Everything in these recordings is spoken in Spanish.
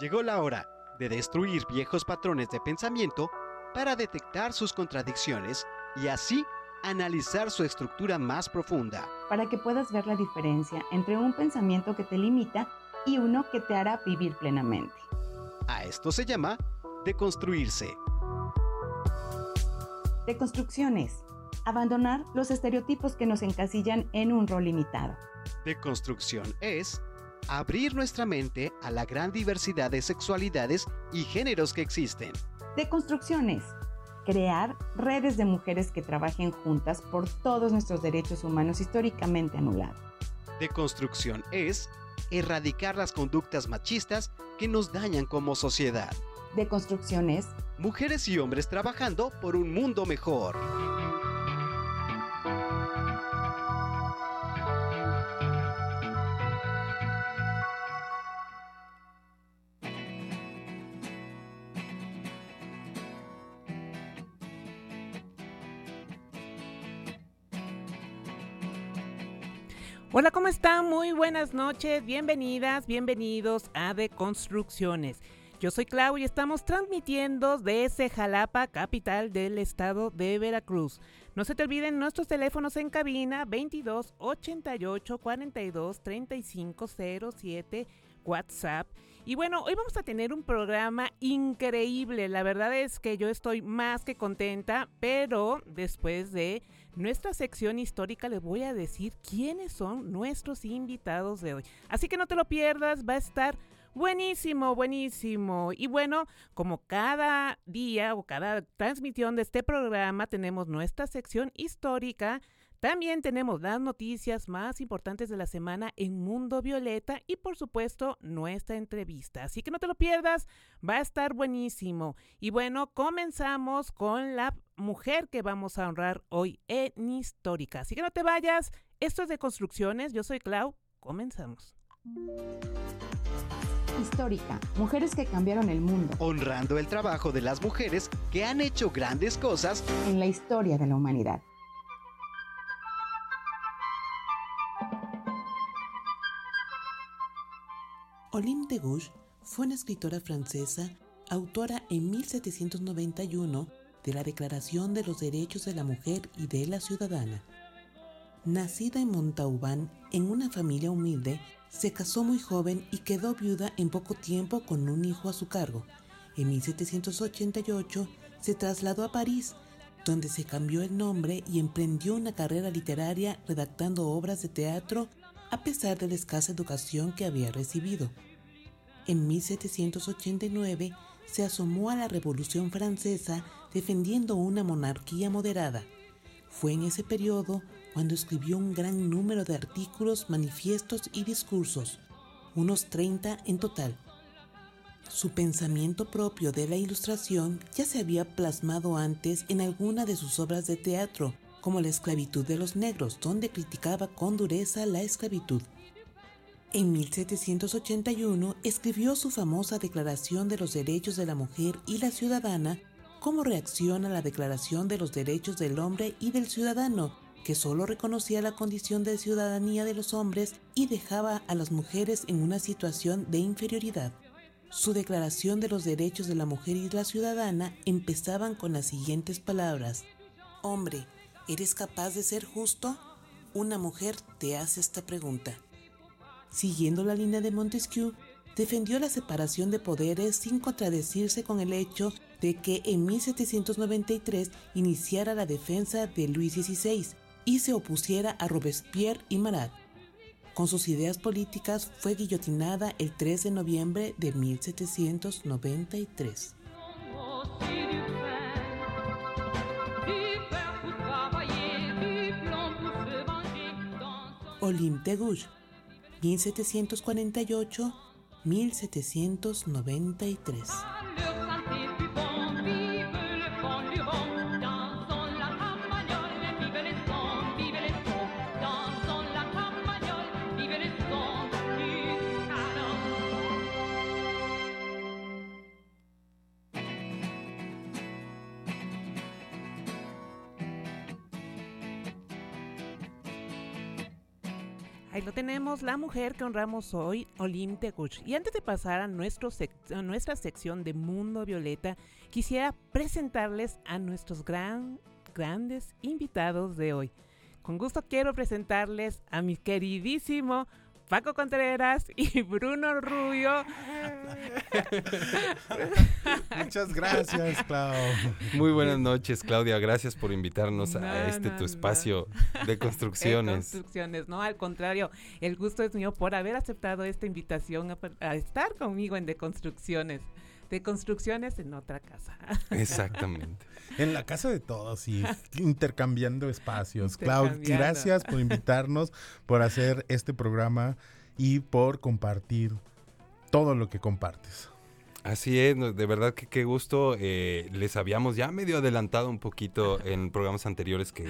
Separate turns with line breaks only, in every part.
Llegó la hora de destruir viejos patrones de pensamiento para detectar sus contradicciones y así analizar su estructura más profunda.
Para que puedas ver la diferencia entre un pensamiento que te limita y uno que te hará vivir plenamente.
A esto se llama deconstruirse.
Deconstrucciones. Abandonar los estereotipos que nos encasillan en un rol limitado.
Deconstrucción es abrir nuestra mente a la gran diversidad de sexualidades y géneros que existen.
Deconstrucciones. Crear redes de mujeres que trabajen juntas por todos nuestros derechos humanos históricamente anulados.
Deconstrucción es erradicar las conductas machistas que nos dañan como sociedad.
Deconstrucciones.
Mujeres y hombres trabajando por un mundo mejor.
Hola, ¿cómo están? Muy buenas noches, bienvenidas, bienvenidos a Deconstrucciones. Yo soy Clau y estamos transmitiendo desde Jalapa, capital del estado de Veracruz. No se te olviden nuestros teléfonos en cabina 22 88 42 35 07 WhatsApp. Y bueno, hoy vamos a tener un programa increíble. La verdad es que yo estoy más que contenta, pero después de nuestra sección histórica les voy a decir quiénes son nuestros invitados de hoy. Así que no te lo pierdas, va a estar buenísimo, buenísimo. Y bueno, como cada día o cada transmisión de este programa tenemos nuestra sección histórica, también tenemos las noticias más importantes de la semana en Mundo Violeta y por supuesto nuestra entrevista. Así que no te lo pierdas, va a estar buenísimo. Y bueno, comenzamos con la mujer que vamos a honrar hoy en Histórica. Así que no te vayas, esto es de construcciones, yo soy Clau, comenzamos.
Histórica, mujeres que cambiaron el mundo.
Honrando el trabajo de las mujeres que han hecho grandes cosas
en la historia de la humanidad.
Olympe de Gouges fue una escritora francesa, autora en 1791 de la Declaración de los Derechos de la Mujer y de la Ciudadana. Nacida en Montauban, en una familia humilde, se casó muy joven y quedó viuda en poco tiempo con un hijo a su cargo. En 1788 se trasladó a París, donde se cambió el nombre y emprendió una carrera literaria redactando obras de teatro a pesar de la escasa educación que había recibido. En 1789 se asomó a la Revolución Francesa defendiendo una monarquía moderada. Fue en ese periodo cuando escribió un gran número de artículos, manifiestos y discursos, unos 30 en total. Su pensamiento propio de la ilustración ya se había plasmado antes en alguna de sus obras de teatro, como La esclavitud de los negros, donde criticaba con dureza la esclavitud. En 1781 escribió su famosa Declaración de los Derechos de la Mujer y la Ciudadana como reacción a la Declaración de los Derechos del Hombre y del Ciudadano, que solo reconocía la condición de ciudadanía de los hombres y dejaba a las mujeres en una situación de inferioridad. Su Declaración de los Derechos de la Mujer y la Ciudadana empezaban con las siguientes palabras. Hombre, ¿Eres capaz de ser justo? Una mujer te hace esta pregunta. Siguiendo la línea de Montesquieu, defendió la separación de poderes sin contradecirse con el hecho de que en 1793 iniciara la defensa de Luis XVI y se opusiera a Robespierre y Marat. Con sus ideas políticas fue guillotinada el 3 de noviembre de 1793. De Gouges, 1748-1793.
Tenemos, la mujer que honramos hoy, Olim Teguch. Y antes de pasar a, nuestro nuestra sección de Mundo Violeta, quisiera presentarles a nuestros gran, grandes invitados de hoy. Con gusto quiero presentarles a mi queridísimo Paco Contreras y Bruno Rubio.
Muchas gracias, Claudia.
Muy buenas noches, Claudia. Gracias por invitarnos a este tu espacio de construcciones.
De construcciones, no, al contrario, el gusto es mío por haber aceptado esta invitación a, a estar conmigo en De Construcciones de construcciones en otra casa.
Exactamente.
en la casa de todos y intercambiando espacios. Clau, gracias por invitarnos, por hacer este programa y por compartir todo lo que compartes.
Así es, de verdad que qué gusto. Eh, les habíamos ya medio adelantado un poquito en programas anteriores que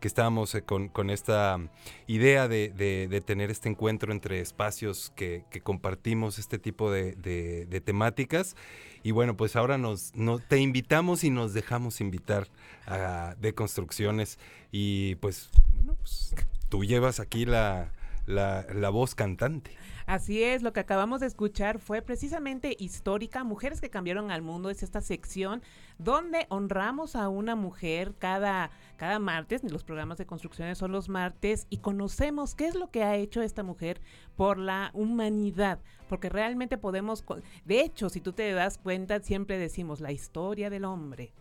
que estábamos eh, con, esta idea de, de, tener este encuentro entre espacios que, compartimos este tipo de, temáticas. Y bueno, pues ahora nos, no, te invitamos y nos dejamos invitar a de construcciones. Y pues, pues tú llevas aquí la, la, la voz cantante.
Así es, lo que acabamos de escuchar fue precisamente histórica, Mujeres que cambiaron al mundo, es esta sección donde honramos a una mujer cada, cada martes, los programas de construcciones son los martes, y conocemos qué es lo que ha hecho esta mujer por la humanidad, porque realmente podemos, de hecho, si tú te das cuenta, siempre decimos la historia del hombre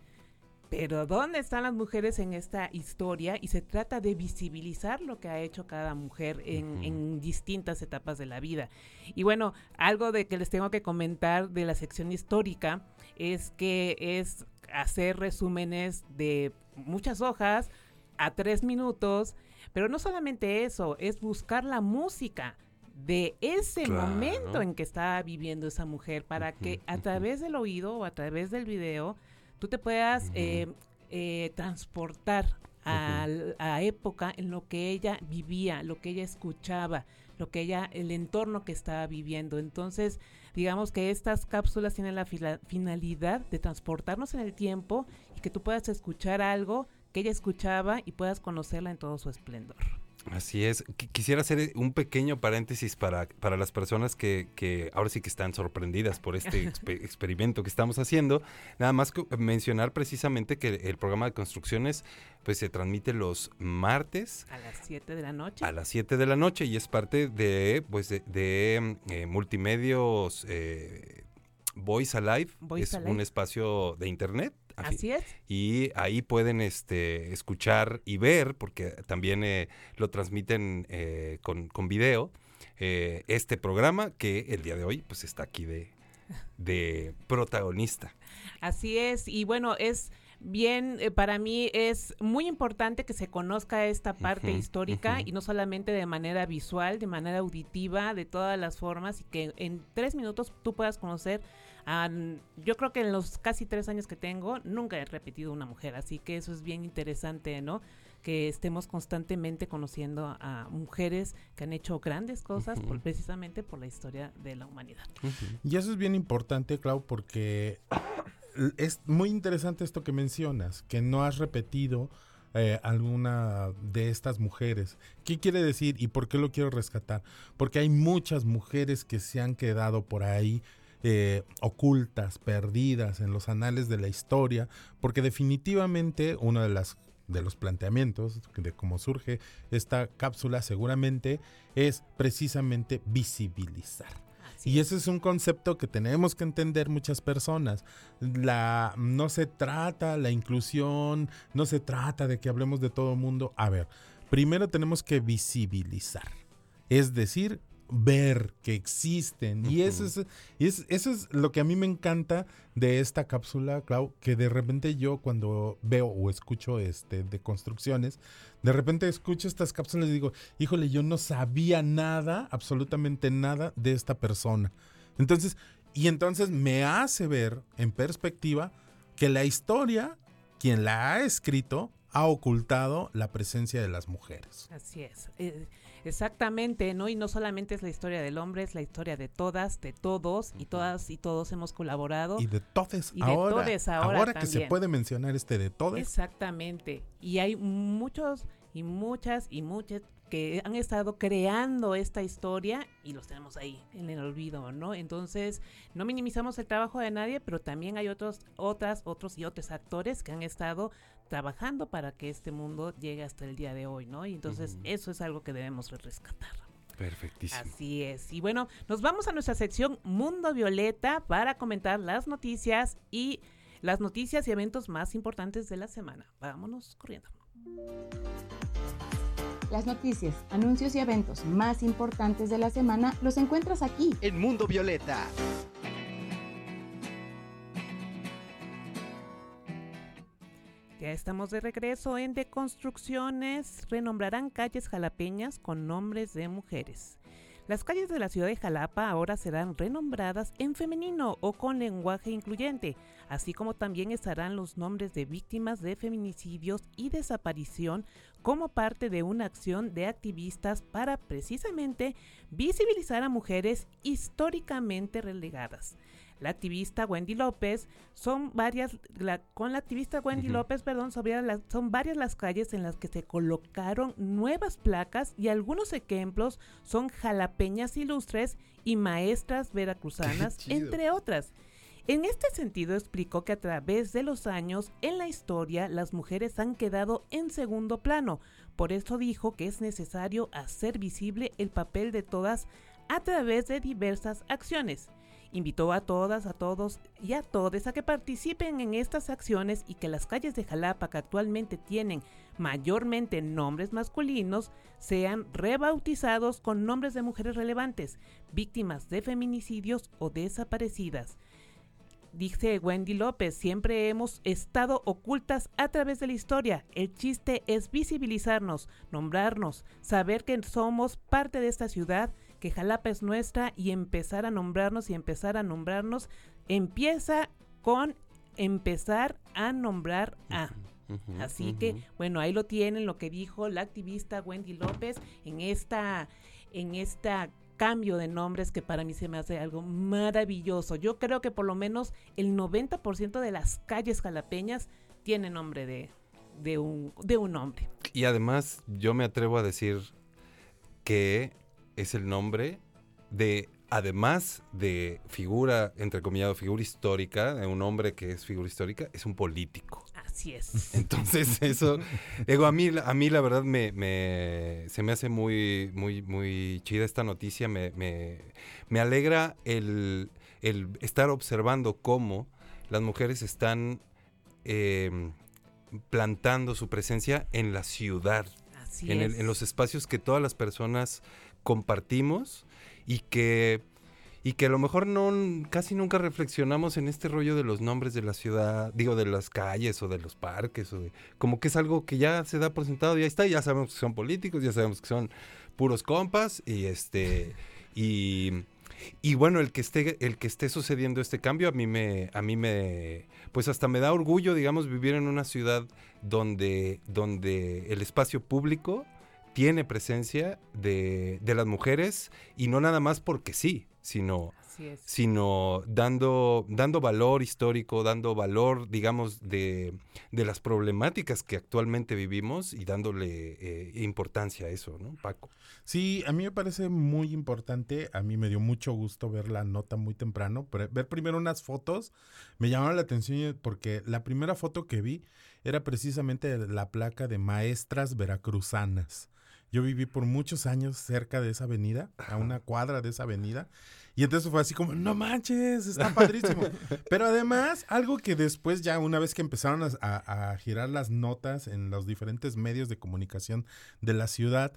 pero ¿dónde están las mujeres en esta historia? Y se trata de visibilizar lo que ha hecho cada mujer en, distintas etapas de la vida. Y bueno, algo de que les tengo que comentar de la sección histórica es que es hacer resúmenes de muchas hojas a tres minutos, pero no solamente eso, es buscar la música de ese momento en que estaba viviendo esa mujer para que a través del oído o a través del video tú te puedas eh, eh, transportar a, a, época en lo que ella vivía, lo que ella escuchaba, lo que ella, el entorno que estaba viviendo. Entonces, digamos que estas cápsulas tienen la finalidad de transportarnos en el tiempo y que tú puedas escuchar algo que ella escuchaba y puedas conocerla en todo su esplendor.
Así es. quisiera hacer un pequeño paréntesis para, para las personas que, que, ahora sí que están sorprendidas por este experimento que estamos haciendo. Nada más que mencionar precisamente que el programa de construcciones pues se transmite los martes.
A las 7 de la noche.
A las 7 de la noche y es parte de, pues de, eh, multimedios eh, Voice Alive. es un espacio de internet
Así es.
Y ahí pueden este, escuchar y ver, porque también eh, lo transmiten eh, con, con, video, eh, este programa que el día de hoy pues está aquí de, de protagonista.
Así es, y bueno, es bien, para mí es muy importante que se conozca esta parte histórica y no solamente de manera visual, de manera auditiva, de todas las formas y que en tres minutos tú puedas conocer yo creo que en los casi tres años que tengo nunca he repetido una mujer, así que eso es bien interesante, ¿no? Que estemos constantemente conociendo a mujeres que han hecho grandes cosas precisamente por la historia de la humanidad.
Y eso es bien importante, Clau, porque es muy interesante esto que mencionas, que no has repetido eh, alguna de estas mujeres. ¿Qué quiere decir y por qué lo quiero rescatar? Porque hay muchas mujeres que se han quedado por ahí eh, ocultas, perdidas en los anales de la historia, porque definitivamente uno de las de los planteamientos de cómo surge esta cápsula seguramente es precisamente visibilizar. y ese es un concepto que tenemos que entender muchas personas. La, no se trata la inclusión, no se trata de que hablemos de todo el mundo. A ver, primero tenemos que visibilizar. Es decir, ver que existen. Y eso es, eso es lo que a mí me encanta de esta cápsula, Clau, que de repente yo cuando veo o escucho este de construcciones, de repente escucho estas cápsulas y digo, híjole, yo no sabía nada, absolutamente nada de esta persona. Entonces, y entonces me hace ver en perspectiva que la historia, quien la ha escrito, ha ocultado la presencia de las mujeres.
Así es. Eh, Exactamente, ¿no? Y no solamente es la historia del hombre, es la historia de todas, de todos, y todas y todos hemos colaborado.
Y de todos ahora. ahora. Ahora que se puede mencionar este de todos.
Exactamente. Y hay muchos y muchas y muchas que han estado creando esta historia y los tenemos ahí en el olvido, ¿no? Entonces, no minimizamos el trabajo de nadie, pero también hay otros, otras, otros y otros actores que han estado trabajando para que este mundo llegue hasta el día de hoy, ¿no? Y entonces eso es algo que debemos rescatar.
Perfectísimo.
Así es. Y bueno, nos vamos a nuestra sección Mundo Violeta para comentar las noticias y las noticias y eventos más importantes de la semana. Vámonos corriendo.
Las noticias, anuncios y eventos más importantes de la semana los encuentras aquí
en Mundo Violeta.
Ya estamos de regreso en Deconstrucciones. Renombrarán calles jalapeñas con nombres de mujeres. Las calles de la ciudad de Jalapa ahora serán renombradas en femenino o con lenguaje incluyente, así como también estarán los nombres de víctimas de feminicidios y desaparición como parte de una acción de activistas para precisamente visibilizar a mujeres históricamente relegadas. La activista Wendy López son varias, con la activista Wendy López, perdón, son varias las calles en las que se colocaron nuevas placas y algunos ejemplos son jalapeñas ilustres y maestras veracruzanas, entre otras. En este sentido explicó que a través de los años en la historia las mujeres han quedado en segundo plano. Por eso dijo que es necesario hacer visible el papel de todas a través de diversas acciones. Invitó a todas, a todos y a todos a que participen en estas acciones y que las calles de Jalapa que actualmente tienen mayormente nombres masculinos sean rebautizados con nombres de mujeres relevantes, víctimas de feminicidios o desaparecidas. Dice Wendy López, siempre hemos estado ocultas a través de la historia. El chiste es visibilizarnos, nombrarnos, saber que somos parte de esta ciudad, que Jalapa es nuestra y empezar a nombrarnos y empezar a nombrarnos empieza con empezar a nombrar a. Así que, bueno, ahí lo tienen lo que dijo la activista Wendy López en esta, en esta cambio de nombres que para mí se me hace algo maravilloso. Yo creo que por lo menos el 90% de las calles jalapeñas tiene nombre de, de, un, de un hombre.
Y además yo me atrevo a decir que es el nombre de, además de figura, entre comillas, figura histórica, de un hombre que es figura histórica, es un político.
Así es.
Entonces, eso, digo, a mí, a mí la verdad me, me, se me hace muy, muy, muy chida esta noticia. Me, me, me alegra el, el, estar observando cómo las mujeres están em, plantando su presencia en la ciudad.
Así
en,
es.
El, en los espacios que todas las personas compartimos y que y que a lo mejor no casi nunca reflexionamos en este rollo de los nombres de la ciudad, digo de las calles o de los parques o de, como que es algo que ya se da por sentado y ahí está, ya sabemos que son políticos, ya sabemos que son puros compas y este y y bueno, el que esté el que esté sucediendo este cambio a mí me a mí me pues hasta me da orgullo, digamos, vivir en una ciudad donde donde el espacio público tiene presencia de, de, las mujeres y no nada más porque sí, sino, sino dando, dando valor histórico, dando valor, digamos, de, de, las problemáticas que actualmente vivimos y dándole eh, importancia a eso, ¿no, Paco?
Sí, a mí me parece muy importante, a mí me dio mucho gusto ver la nota muy temprano, ver primero unas fotos, me llamaron la atención porque la primera foto que vi era precisamente la placa de maestras veracruzanas. Yo viví por muchos años cerca de esa avenida, a una cuadra de esa avenida. Y entonces fue así como, no manches, está padrísimo. Pero además, algo que después ya una vez que empezaron a, a, a, girar las notas en los diferentes medios de comunicación de la ciudad,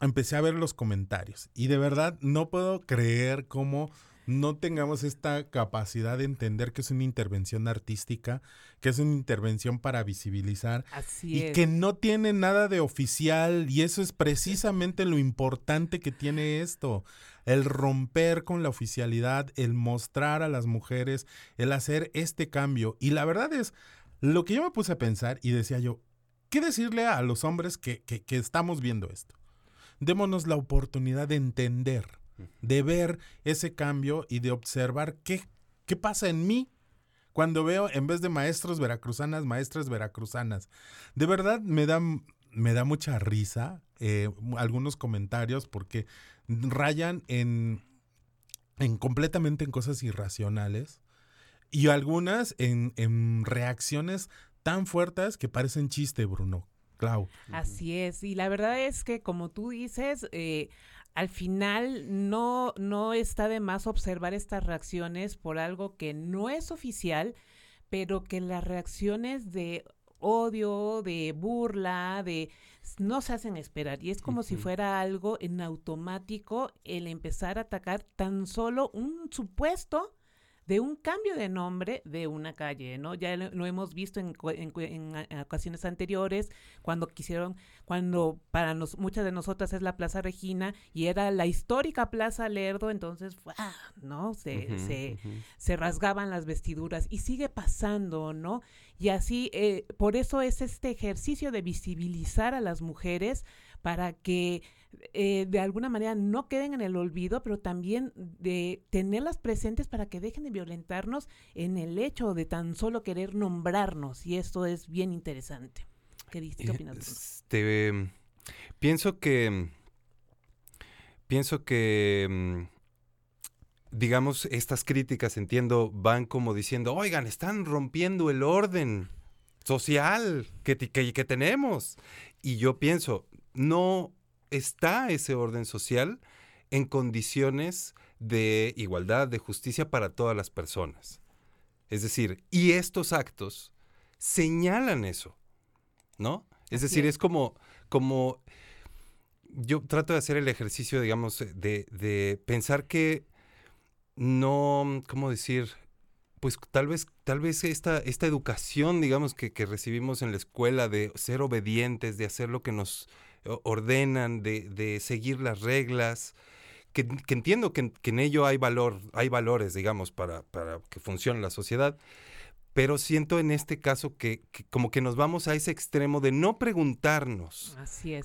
empecé a ver los comentarios. Y de verdad no puedo creer cómo no tengamos esta capacidad de entender que es una intervención artística, que es una intervención para visibilizar
Así
y
es.
que no tiene nada de oficial y eso es precisamente lo importante que tiene esto, el romper con la oficialidad, el mostrar a las mujeres, el hacer este cambio y la verdad es lo que yo me puse a pensar y decía yo, ¿qué decirle a los hombres que, que, que estamos viendo esto? Démonos la oportunidad de entender de ver ese cambio y de observar qué, qué pasa en mí cuando veo en vez de maestros veracruzanas, maestras veracruzanas. De verdad me da, me da mucha risa eh, algunos comentarios porque rayan en, en completamente en cosas irracionales y algunas en, en reacciones tan fuertes que parecen chiste, Bruno. Clau.
Así es, y la verdad es que como tú dices, eh, al final no, no está de más observar estas reacciones por algo que no es oficial, pero que las reacciones de odio, de burla, de no se hacen esperar. Y es como si fuera algo en automático el empezar a atacar tan solo un supuesto de un cambio de nombre de una calle, ¿no? Ya lo, hemos visto en, en, ocasiones anteriores, cuando quisieron, cuando para nos, muchas de nosotras es la Plaza Regina y era la histórica Plaza Lerdo, entonces, ¡ah! ¿no? Se, se, se rasgaban las vestiduras y sigue pasando, ¿no? Y así, eh, por eso es este ejercicio de visibilizar a las mujeres para que eh, de alguna manera no queden en el olvido, pero también de tenerlas presentes para que dejen de violentarnos en el hecho de tan solo querer nombrarnos. Y esto es bien interesante. ¿Qué, qué opinas?
Este, pienso que pienso que mm, digamos estas críticas entiendo van como diciendo oigan están rompiendo el orden social que, que, que tenemos y yo pienso no está ese orden social en condiciones de igualdad, de justicia para todas las personas. Es decir, y estos actos señalan eso, ¿no? Es decir, es. como, como, yo trato de hacer el ejercicio, digamos, de, de pensar que no, ¿cómo decir? Pues tal vez, tal vez esta, esta educación, digamos, que, que recibimos en la escuela de ser obedientes, de hacer lo que nos, ordenan, de, de seguir las reglas, que, entiendo que, en ello hay valor, hay valores, digamos, para, para, que funcione la sociedad, pero siento en este caso que, como que nos vamos a ese extremo de no preguntarnos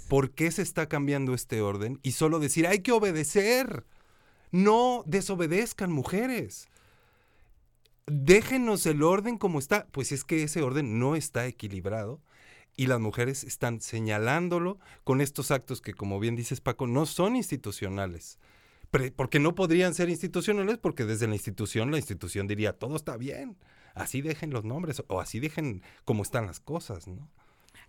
por qué se está cambiando este orden y solo decir, hay que obedecer. No desobedezcan mujeres. Déjenos el orden como está. Pues es que ese orden no está equilibrado y las mujeres están señalándolo con estos actos que, como bien dices Paco, no son institucionales. Porque no podrían ser institucionales porque desde la institución la institución diría, todo está bien, así dejen los nombres o así dejen como están las cosas, ¿no?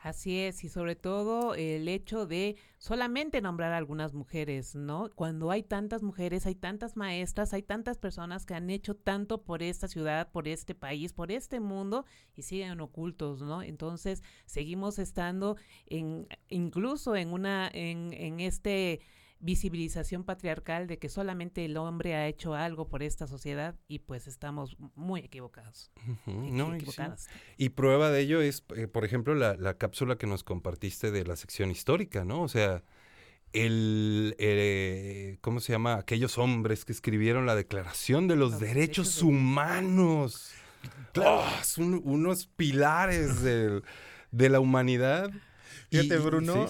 Así es, y sobre todo el hecho de solamente nombrar a algunas mujeres, ¿no? Cuando hay tantas mujeres, hay tantas maestras, hay tantas personas que han hecho tanto por esta ciudad, por este país, por este mundo y siguen ocultos, ¿no? Entonces, seguimos estando en incluso en una en en este visibilización patriarcal de que solamente el hombre ha hecho algo por esta sociedad y pues estamos muy equivocados.
no, y, prueba de ello es, eh, por ejemplo, la, cápsula que nos compartiste de la sección histórica, ¿no? O sea, el, eh, ¿cómo se llama? Aquellos hombres que escribieron la Declaración de los, Derechos, Humanos. ¡Oh! son unos pilares de la humanidad.
Fíjate, Bruno.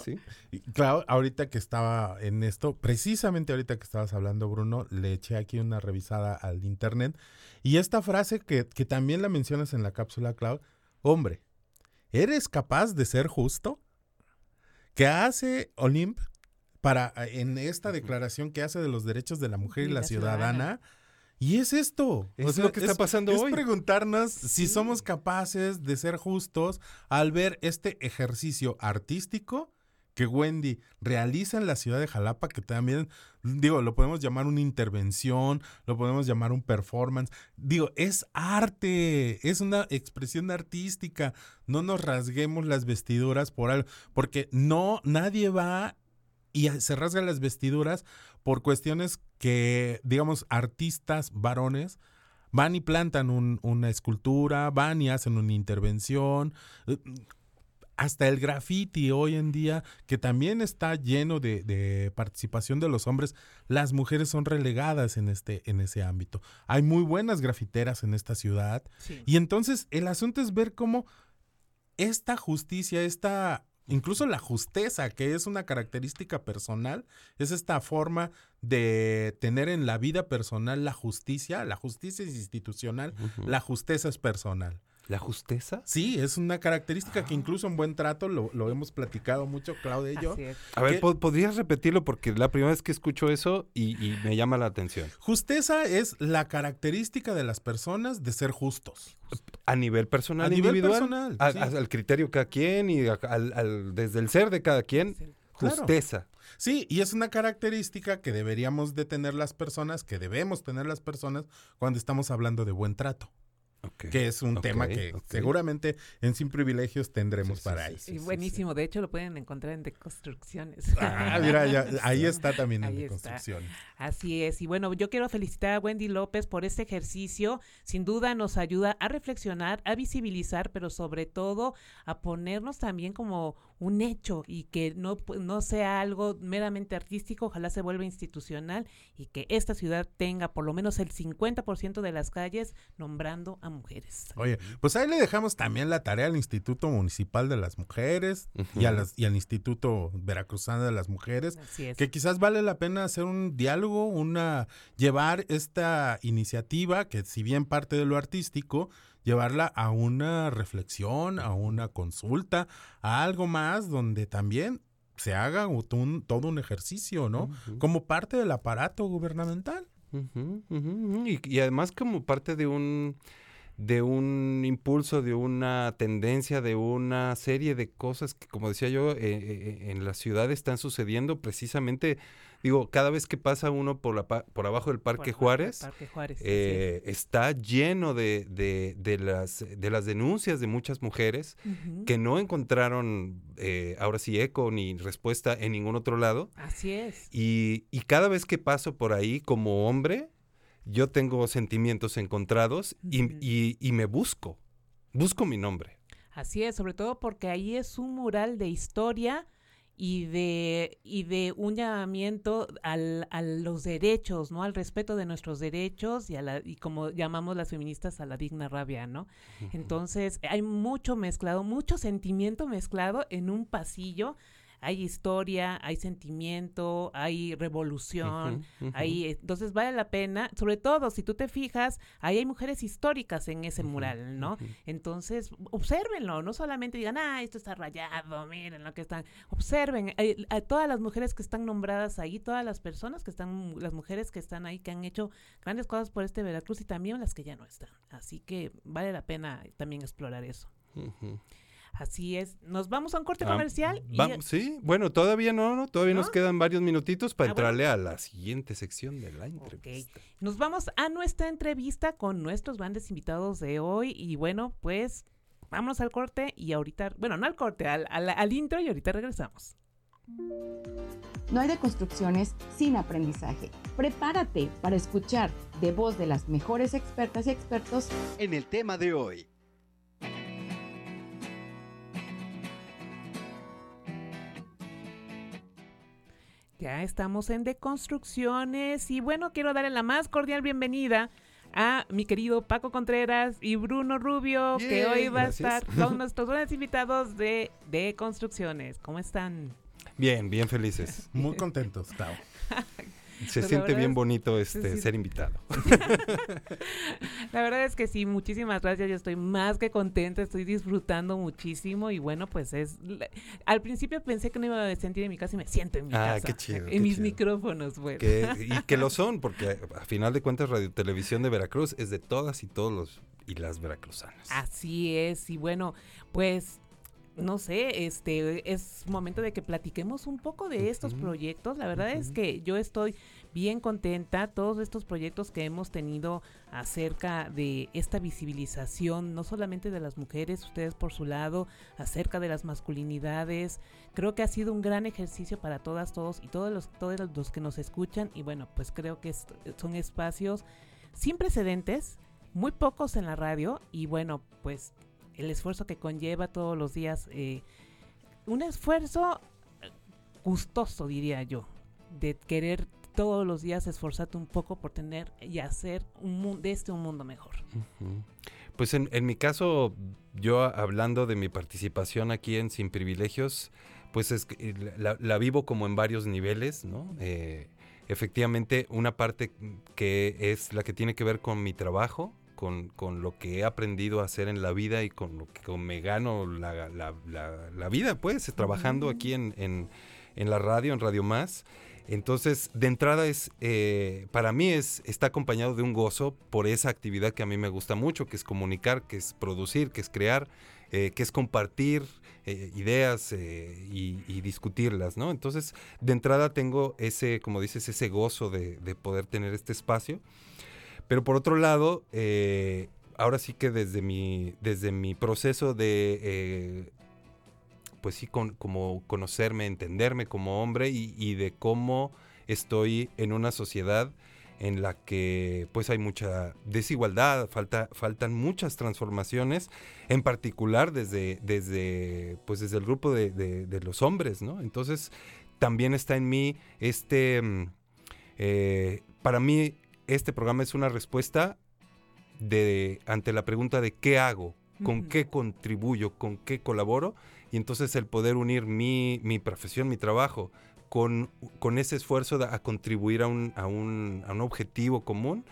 Claro, ahorita que estaba en esto, precisamente ahorita que estabas hablando, Bruno, le eché aquí una revisada al internet. Y esta frase que, que también la mencionas en la cápsula, Cloud, hombre, ¿eres capaz de ser justo? ¿Qué hace Olimp para en esta declaración que hace de los derechos de la mujer y, la, ciudadana y es esto.
Es lo que está pasando hoy.
Es preguntarnos si somos capaces de ser justos al ver este ejercicio artístico que Wendy realiza en la ciudad de Jalapa, que también, digo, lo podemos llamar una intervención, lo podemos llamar un performance. Digo, es arte, es una expresión artística. No nos rasguemos las vestiduras por algo, porque no, nadie va y se rasga las vestiduras por cuestiones que, digamos, artistas varones van y plantan una escultura, van y hacen una intervención. Eh, hasta el graffiti hoy en día, que también está lleno de, participación de los hombres, las mujeres son relegadas en, este, en ese ámbito. Hay muy buenas grafiteras en esta ciudad. Y entonces el asunto es ver cómo esta justicia, esta Incluso la justeza, que es una característica personal, es esta forma de tener en la vida personal la justicia. La justicia es institucional, la justeza es personal.
¿La justeza?
Sí, es una característica que incluso en buen trato lo, lo hemos platicado mucho, Claudia y yo.
Así es.
A ver,
¿Qué?
¿pod- ¿podrías repetirlo? Porque la primera vez que escucho eso y, y me llama la atención.
Justeza es la característica de las personas de ser justos.
A nivel personal,
A nivel
individual,
personal,
a-
sí.
a- al criterio de cada quien y a- al- al- desde el ser de cada quien,
Claro.
justeza.
Sí, y es una característica que deberíamos de tener las personas, que debemos tener las personas cuando estamos hablando de buen trato, Que es un tema que seguramente en Sin Privilegios tendremos
Sí, sí,
para
sí,
ahí.
sí,
Y
sí,
buenísimo, de hecho lo pueden encontrar en Deconstrucciones.
Ah, mira, ya, ahí está también en
Ahí
la
está.
construcción.
Así es, y bueno, yo quiero felicitar a Wendy López por este ejercicio. Sin duda nos ayuda a reflexionar, a visibilizar, pero sobre todo a ponernos también como un hecho y que no, no sea algo meramente artístico, ojalá se vuelva institucional y que esta ciudad tenga por lo menos el 50% de las calles nombrando a mujeres.
Oye, pues ahí le dejamos también la tarea al Instituto Municipal de las Mujeres y, a las, y al Instituto Veracruzano de las Mujeres,
Así es.
que quizás vale la pena hacer un diálogo, una llevar esta iniciativa, que si bien parte de lo artístico, llevarla a una reflexión, a una consulta, a algo más donde también se haga un- todo un ejercicio, ¿no? Como parte del aparato gubernamental.
Y, y además como parte de un de un impulso, de una tendencia, de una serie de cosas que, como decía yo, eh, eh, en la ciudad están sucediendo precisamente, digo, cada vez que pasa uno por, la, por abajo del Parque Juárez,
Parque
eh, está lleno de, de- de las, de las denuncias de muchas mujeres que no encontraron, eh, ahora sí, eco ni respuesta en ningún otro lado.
Así es.
Y, y cada vez que paso por ahí como hombre, yo tengo sentimientos encontrados y, y- y me busco. Busco mi nombre.
Así es, sobre todo porque ahí es un mural de historia y de, y de un llamamiento al, a los derechos, ¿no? Al respeto de nuestros derechos y, a la, y como llamamos las feministas, a la digna rabia, ¿no? Entonces, hay mucho mezclado, mucho sentimiento mezclado en un pasillo. Hay historia, hay sentimiento, hay revolución. Ahí, eh, entonces vale la pena, sobre todo si tú te fijas, ahí hay mujeres históricas en ese mural, ¿no? Entonces, obsérvenlo, no solamente digan, ah, esto está rayado, miren lo que están. Observen eh, a todas las mujeres que están nombradas ahí, todas las personas que están, las mujeres que están ahí, que han hecho grandes cosas por este Veracruz y también las que ya no están. Así que vale la pena también explorar eso.
Ujú.
Así es. Nos vamos a un corte
Ah,
comercial y
sí, bueno, todavía no, no, todavía nos
¿No?
quedan varios minutitos para
Ah, bueno.
entrarle a la siguiente sección de la entrevista.
Nos vamos a nuestra entrevista con nuestros grandes invitados de hoy y bueno, pues vámonos al corte y ahorita, bueno, no al corte, al, al, al intro y ahorita regresamos.
No hay deconstrucciones sin aprendizaje. Prepárate para escuchar de voz de las mejores expertas y expertos
En el tema de hoy,
Ya estamos en Deconstrucciones y bueno, quiero darle la más cordial bienvenida a mi querido Paco Contreras y Bruno Rubio, que hoy va
gracias.
a estar, son nuestros grandes invitados de Deconstrucciones. ¿Cómo están?
Bien, bien felices.
Muy contentos, Clau.
Se
la
siente bien
es-
bonito este
sí.
ser invitado.
La verdad es que sí, muchísimas gracias. Yo estoy más que contenta, estoy disfrutando muchísimo y bueno, pues es. Al principio pensé que no iba a sentir en mi casa y me siento en mi
Ah,
casa.
qué chido,
En
qué
mis
chido.
micrófonos, bueno.
Que- y que lo son, porque a final de cuentas Radio Televisión de Veracruz es de todas y todos los y las veracruzanas.
Así es, y bueno, pues no sé, este es momento de que platiquemos un poco de estos proyectos. La verdad es que yo estoy bien contenta todos estos proyectos que hemos tenido acerca de esta visibilización, no solamente de las mujeres, ustedes por su lado, acerca de las masculinidades. Creo que ha sido un gran ejercicio para todas, todos y todos los todos los que nos escuchan y bueno, pues creo que es- son espacios sin precedentes, muy pocos en la radio y bueno, pues el esfuerzo que conlleva todos los días, eh, un esfuerzo eh, gustoso diría yo, de querer todos los días esforzarte un poco por tener y hacer un de este un mundo mejor.
Pues en, en mi caso, yo hablando de mi participación aquí en Sin Privilegios, pues es que la, la vivo como en varios niveles, ¿no? Eh, efectivamente, una parte que es la que tiene que ver con mi trabajo, con, con, lo que he aprendido a hacer en la vida y con lo que me gano la, la, la, vida, pues, trabajando aquí en, en, en, la radio, en Radio Más. Entonces, de entrada es, eh, para mí es, está acompañado de un gozo por esa actividad que a mí me gusta mucho, que es comunicar, que es producir, que es crear, eh, que es compartir eh, ideas y, discutirlas, ¿no? Entonces, de entrada tengo ese, como dices, ese gozo de, poder tener este espacio. Pero por otro lado, ahora sí que desde mi, desde mi proceso de pues sí, con, como conocerme, entenderme como hombre y, de cómo estoy en una sociedad en la que pues hay mucha desigualdad, falta, faltan muchas transformaciones, en particular desde, desde, pues desde el grupo de, los hombres, ¿no? Entonces también está en mí este, mm, eh, para mí este programa es una respuesta de, ante la pregunta de qué hago, con qué contribuyo, con qué colaboro y entonces el poder unir mi, mi profesión, mi trabajo, con, con ese esfuerzo a contribuir a un, a, un, a un, objetivo común,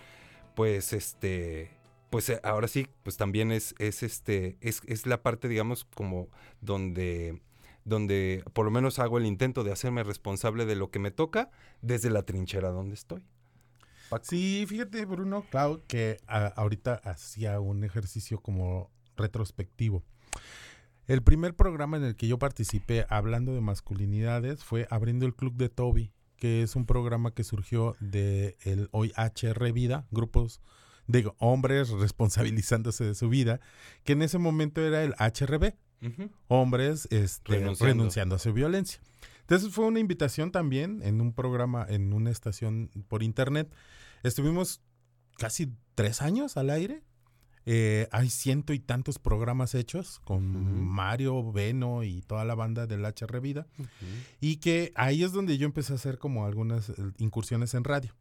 pues este pues eh, ahora sí, pues también es, es este, es, es la parte, digamos, como donde donde por lo menos hago el intento de hacerme responsable de lo que me toca desde la trinchera donde estoy.
Sí, fíjate, Bruno, claro que ahorita hacía un ejercicio como retrospectivo. El primer programa en el que yo participé hablando de masculinidades fue Abriendo el Club de Toby, que es un programa que surgió de el hoy HR Vida, grupos de hombres responsabilizándose de su vida, que en ese momento era el HRB, hombres este, renunciando. a su violencia. Entonces fue una invitación también en un programa, en una estación por internet. Estuvimos casi tres años al aire eh, hay ciento y tantos programas hechos con Mario, Beno y toda la banda del HR Vida. Y que ahí es donde yo empecé a hacer como algunas eh, incursiones en radio.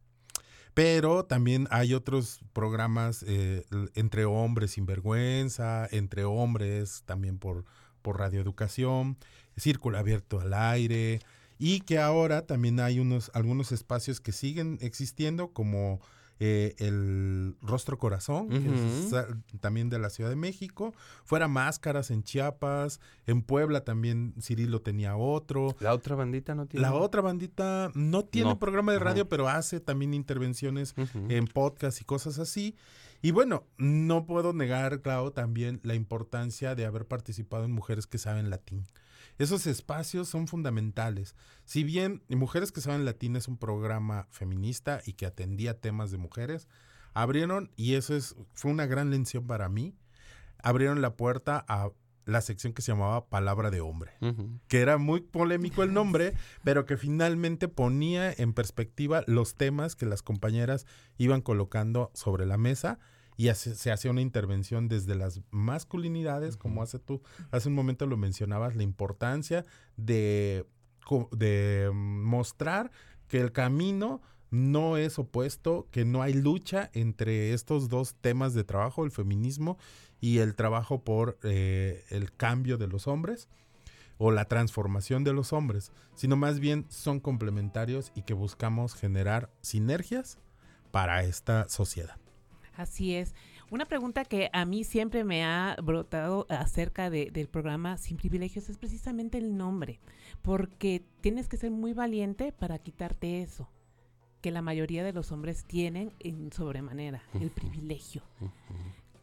Pero también hay otros programas eh, entre hombres sin vergüenza, entre hombres también por, por radioeducación, Círculo Abierto al Aire, y que ahora también hay unos, algunos espacios que siguen existiendo como eh, el Rostro Corazón, también de la Ciudad de México, fuera Máscaras en Chiapas, en Puebla también Cirilo tenía otro.
¿La otra bandita no tiene?
La otra bandita no tiene programa de radio, pero hace también intervenciones en podcast y cosas así. Y bueno, no puedo negar, claro, también la importancia de haber participado en Mujeres que Saben Latín. Esos espacios son fundamentales. Si bien Mujeres que Saben Latín es un programa feminista y que atendía temas de mujeres, abrieron, y eso es, fue una gran lección para mí, abrieron la puerta a la sección que se llamaba Palabra de Hombre, que era muy polémico el nombre, pero que finalmente ponía en perspectiva los temas que las compañeras iban colocando sobre la mesa y se hace una intervención desde las masculinidades, como hace tú, hace un momento lo mencionabas, la importancia de, de mostrar que el camino no es opuesto, que no hay lucha entre estos dos temas de trabajo, el feminismo y el trabajo por eh, el cambio de los hombres o la transformación de los hombres, sino más bien son complementarios y que buscamos generar sinergias para esta sociedad.
Así es. Una pregunta que a mí siempre me ha brotado acerca del programa Sin Privilegios es precisamente el nombre, porque tienes que ser muy valiente para quitarte eso que la mayoría de los hombres tienen en sobremanera, el privilegio.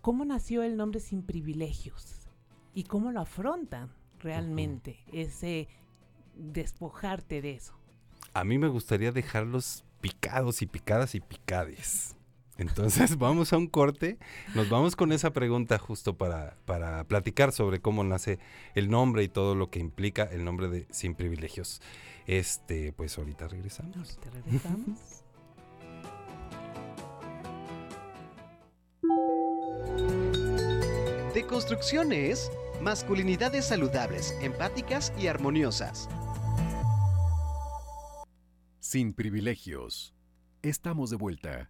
¿Cómo nació el nombre Sin Privilegios? ¿Y cómo lo afrontan realmente ese despojarte de eso?
A mí me gustaría dejarlos picados y picadas y picades. Entonces vamos a un corte, nos vamos con esa pregunta justo para, para platicar sobre cómo nace el nombre y todo lo que implica el nombre de Sin Privilegios. Este, pues ahorita regresamos. Ahorita regresamos.
De construcciones, masculinidades saludables, empáticas y armoniosas.
Sin privilegios. Estamos de vuelta.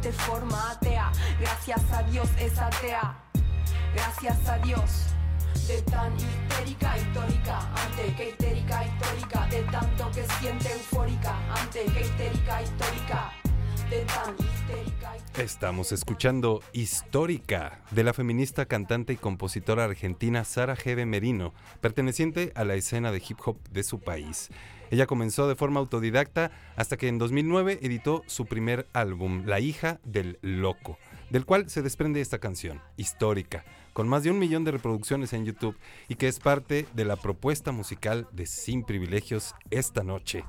te forma atea, gracias a Dios es atea, gracias a Dios de tan histérica histórica, antes que histérica histórica, de tanto que siente eufórica, antes que histérica histórica, de tan histérica histórica.
Estamos escuchando Histórica de la feminista cantante y compositora argentina Sara G. Merino, perteneciente a la escena de hip hop de su país. Ella comenzó de forma autodidacta hasta que en 2009 editó su primer álbum, La hija del loco, del cual se desprende esta canción, Histórica, con más de un millón de reproducciones en YouTube y que es parte de la propuesta musical de Sin Privilegios esta noche.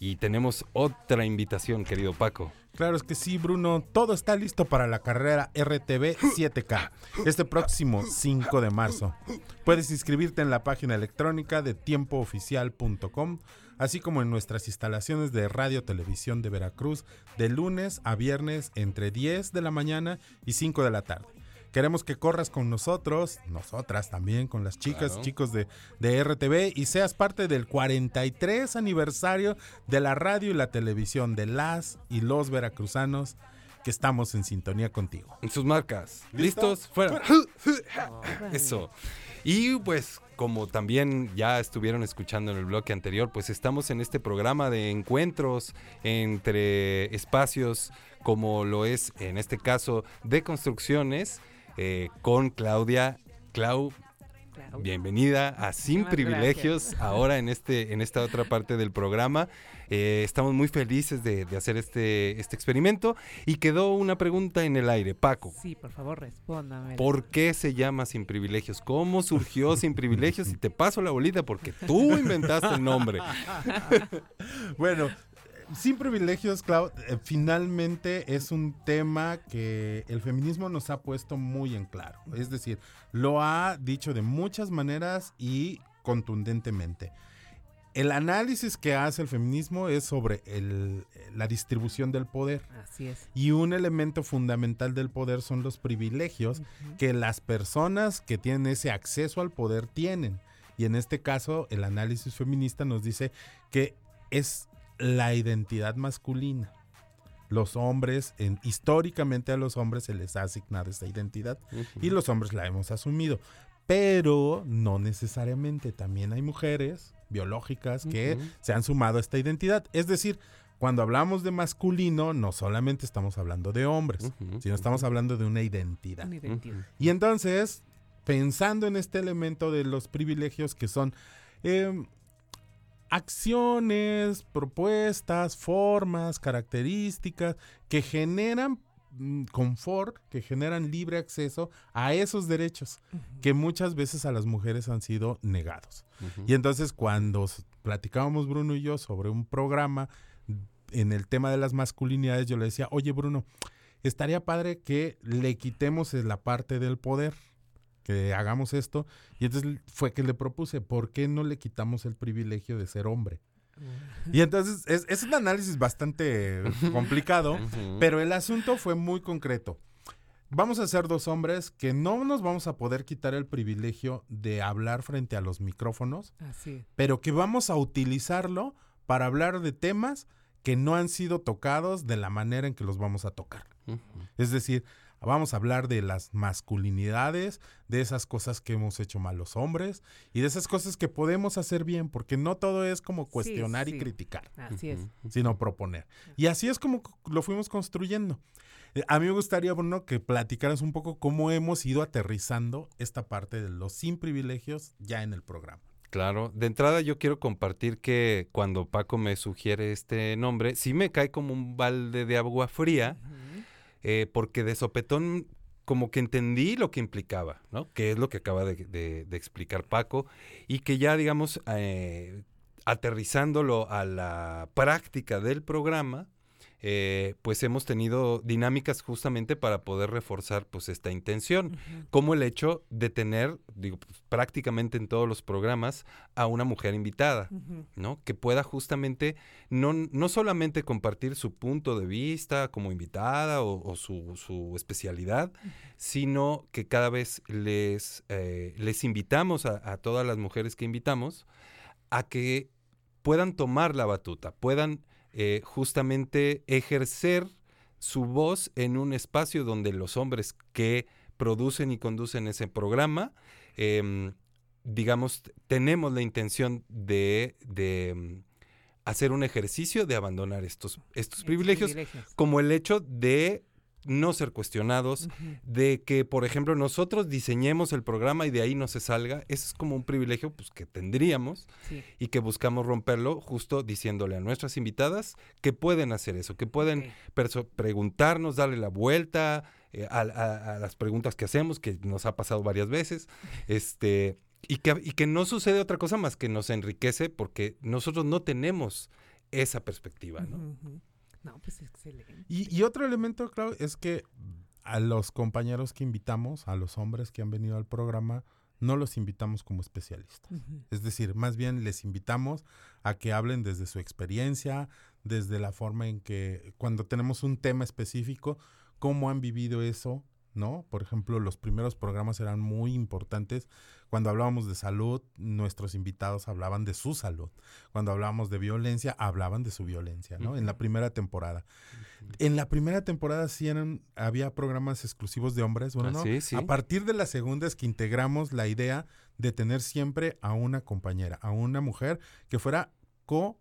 Y tenemos otra invitación, querido Paco.
Claro es que sí, Bruno. Todo está listo para la carrera RTV 7K este próximo 5 de marzo. Puedes inscribirte en la página electrónica de tiempooficial.com, así como en nuestras instalaciones de Radio Televisión de Veracruz de lunes a viernes entre 10 de la mañana y 5 de la tarde. Queremos que corras con nosotros, nosotras también, con las chicas,
Claro.
chicos de, de RTV y seas parte del 43 aniversario de la radio y la televisión de las y los veracruzanos que estamos en sintonía contigo.
En sus marcas. ¿Listos? Fuera. Eso. Y pues como también ya estuvieron escuchando en el bloque anterior, pues estamos en este programa de encuentros entre espacios como lo es en este caso de construcciones eh, con Claudia. Clau, bienvenida a Sin Privilegios,
gracias.
ahora en, este, en esta otra parte del programa. Eh, estamos muy felices de, de hacer este, este experimento y quedó una pregunta en el aire. Paco,
Sí, por favor, respóndame.
¿Por qué se llama Sin Privilegios? ¿Cómo surgió Sin Privilegios? Y te paso la bolita porque tú inventaste el nombre.
Bueno, sin privilegios, Clau, eh, finalmente es un tema que el feminismo nos ha puesto muy en claro. Es decir, lo ha dicho de muchas maneras y contundentemente. El análisis que hace el feminismo es sobre el- la distribución del poder.
Así es.
Y un elemento fundamental del poder son los privilegios que las personas que tienen ese acceso al poder tienen. Y en este caso, el análisis feminista nos dice que es la identidad masculina. Los hombres, en- históricamente a los hombres se les ha asignado esta identidad y los hombres la hemos asumido. Pero no necesariamente, también hay mujeres biológicas que se han sumado a esta identidad. Es decir, cuando hablamos de masculino, no solamente estamos hablando de hombres, sino estamos hablando de una identidad.
Una identidad.
Y entonces, pensando en este elemento de los privilegios que son eh, acciones, propuestas, formas, características que generan mm, confort, que generan libre acceso a esos derechos que muchas veces a las mujeres han sido negados. Y entonces cuando platicábamos Bruno y yo sobre un programa en el tema de las masculinidades, yo le decía, oye Bruno, estaría padre que le quitemos la parte del poder, que hagamos esto. Y entonces fue que le propuse, ¿por qué no le quitamos el privilegio de ser hombre? Y entonces es, es un análisis bastante complicado, pero el asunto fue muy concreto. Vamos a ser dos hombres que no nos vamos a poder quitar el privilegio de hablar frente a los micrófonos,
Así
pero que vamos a utilizarlo para hablar de temas que no han sido tocados de la manera en que los vamos a tocar. Es decir, Vamos a hablar de las masculinidades, de esas cosas que hemos hecho mal los hombres y de esas cosas que podemos hacer bien, porque no todo es como cuestionar y
sí.
criticar,
Así es.
sino proponer. Y así es como lo fuimos construyendo. Eh, A mí me gustaría, Bruno, que platicaras un poco cómo hemos ido aterrizando esta parte de los sin privilegios ya en el programa.
Claro, de entrada yo quiero compartir que cuando Paco me sugiere este nombre, sí me cae como un balde de agua fría. Eh, porque de sopetón como que entendí lo que implicaba, ¿no? Que es lo que acaba de, explicar Paco, y que ya, digamos, eh, aterrizándolo a la práctica del programa, eh, pues hemos tenido dinámicas justamente para poder reforzar pues esta intención como el hecho de tener, digo, pues, prácticamente en todos los programas a una mujer invitada. ¿no? Que pueda justamente no, no solamente compartir su punto de vista como invitada o, o su, su especialidad, sino que cada vez les, eh, les invitamos a, a todas las mujeres que invitamos a que puedan tomar la batuta, puedan eh, justamente ejercer su voz en un espacio donde los hombres que producen y conducen ese programa, em, digamos, tenemos la intención de, de, em, hacer un ejercicio de abandonar estos, estos
Estos
privilegios, como el hecho de no ser cuestionados, de que, por ejemplo, nosotros diseñemos el programa y de ahí no se salga, eso es como un privilegio pues, que tendríamos
Sí.
y que buscamos romperlo justo diciéndole a nuestras invitadas que pueden hacer eso, que pueden preguntarnos, darle la vuelta eh, a, a- a las preguntas que hacemos, que nos ha pasado varias veces, este, y, que, y que no sucede otra cosa más que nos enriquece porque nosotros no tenemos esa perspectiva, ¿no?
No, pues excelente.
Y, y otro elemento, claro, es que a los compañeros que invitamos, a los hombres que han venido al programa, no los invitamos como especialistas. Es decir, más bien les invitamos a que hablen desde su experiencia, desde la forma en que cuando tenemos un tema específico, cómo han vivido eso, ¿no? Por ejemplo, los primeros programas eran muy importantes. Cuando hablábamos de salud, nuestros invitados hablaban de su salud. Cuando hablábamos de violencia, hablaban de su violencia, ¿no? En la primera temporada. En la primera temporada sí eran, había programas exclusivos de hombres, bueno,
Ah,
¿no?
sí, sí.
A partir de la segunda es que integramos la idea de tener siempre a una compañera, a una mujer que fuera co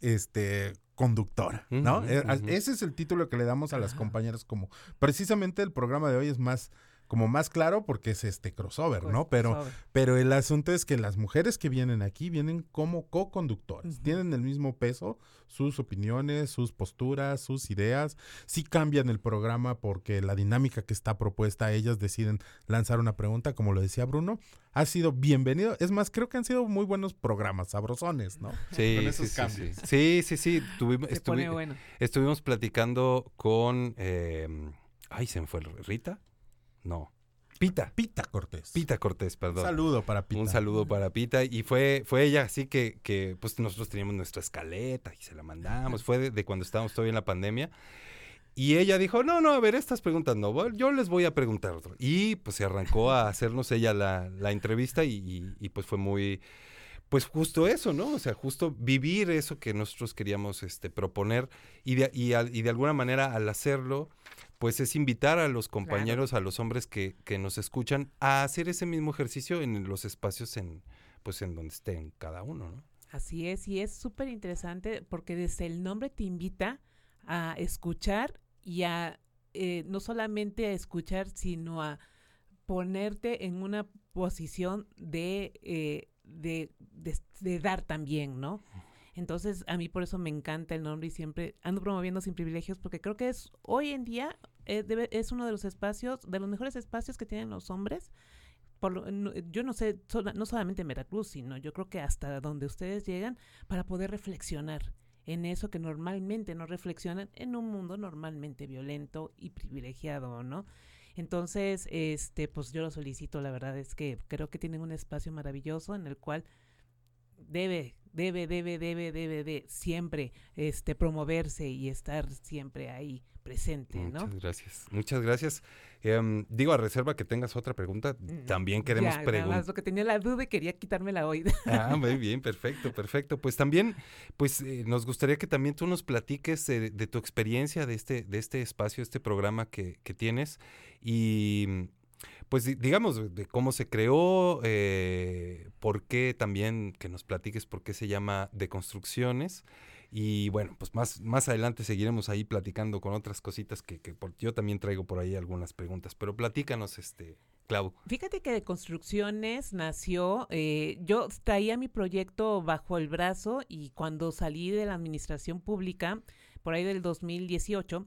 este conductora, ¿no? Eh. Ese es el título que le damos a las compañeras como precisamente el programa de hoy es más como más claro porque es este crossover, ¿no? Pero pero el asunto es que las mujeres que vienen aquí vienen como co-conductores. Tienen el mismo peso, sus opiniones, sus posturas, sus ideas. Sí cambian el programa porque la dinámica que está propuesta, ellas deciden lanzar una pregunta, como lo decía Bruno. Ha sido bienvenido. Es más, creo que han sido muy buenos programas, sabrosones, ¿no?
Sí,
con
sí,
esos
sí,
cambios.
sí. Sí, sí, sí. Tuvimos,
bueno.
Estuvimos platicando con. eh, ay, se me fue. ¿Rita? No. Pita.
Pita Cortés.
Pita Cortés,
Un
perdón.
saludo para Pita.
Un saludo para Pita. Y fue, fue ella así que, que pues nosotros teníamos nuestra escaleta y se la mandamos. Fue de, de cuando estábamos todavía en la pandemia. Y ella dijo, no, no, a ver, estas preguntas no, yo les voy a preguntar otro. Y pues se arrancó a hacernos ella la, la entrevista y, y- y, pues fue muy, pues justo eso, ¿no? O sea, justo vivir eso que nosotros queríamos este, proponer y de, y, al- y de alguna manera al hacerlo, pues es invitar a los compañeros, a los hombres que, que nos escuchan a hacer ese mismo ejercicio en los espacios en, pues en donde estén cada uno, ¿no?
Así es, y es súper interesante porque desde el nombre te invita a escuchar y a eh, no solamente a escuchar, sino a ponerte en una posición de, eh, de, de- de dar también, ¿no? Entonces, a mí por eso me encanta el nombre y siempre ando promoviendo Sin Privilegios porque creo que es hoy en día eh, es uno de los espacios, de los mejores espacios que tienen los hombres. Por lo- yo no sé, no solamente en Veracruz, sino yo creo que hasta donde ustedes llegan para poder reflexionar en eso que normalmente no reflexionan en un mundo normalmente violento y privilegiado, ¿no? Entonces, este, pues yo lo solicito, la verdad es que creo que tienen un espacio maravilloso en el cual debe debe, debe, debe, debe, de siempre este, promoverse y estar siempre ahí presente, ¿no?
Muchas gracias, muchas gracias. Em, digo, a reserva que tengas otra pregunta,
Mm,
también queremos preguntar.
lo que tenía la duda y quería quitármela hoy.
Ah, muy bien, perfecto, perfecto. Pues también, pues eh, nos gustaría que también tú nos platiques eh, de tu experiencia de este, de este espacio, este programa que, que tienes y pues di- digamos de cómo se creó, eh, por qué también que nos platiques por qué se llama Deconstrucciones y bueno, pues más, más adelante seguiremos ahí platicando con otras cositas que, que por- yo también traigo por ahí algunas preguntas, pero platícanos, este, Clau.
Fíjate que de construcciones nació, eh, yo traía mi proyecto bajo el brazo y cuando salí de la administración pública, por ahí del 2018,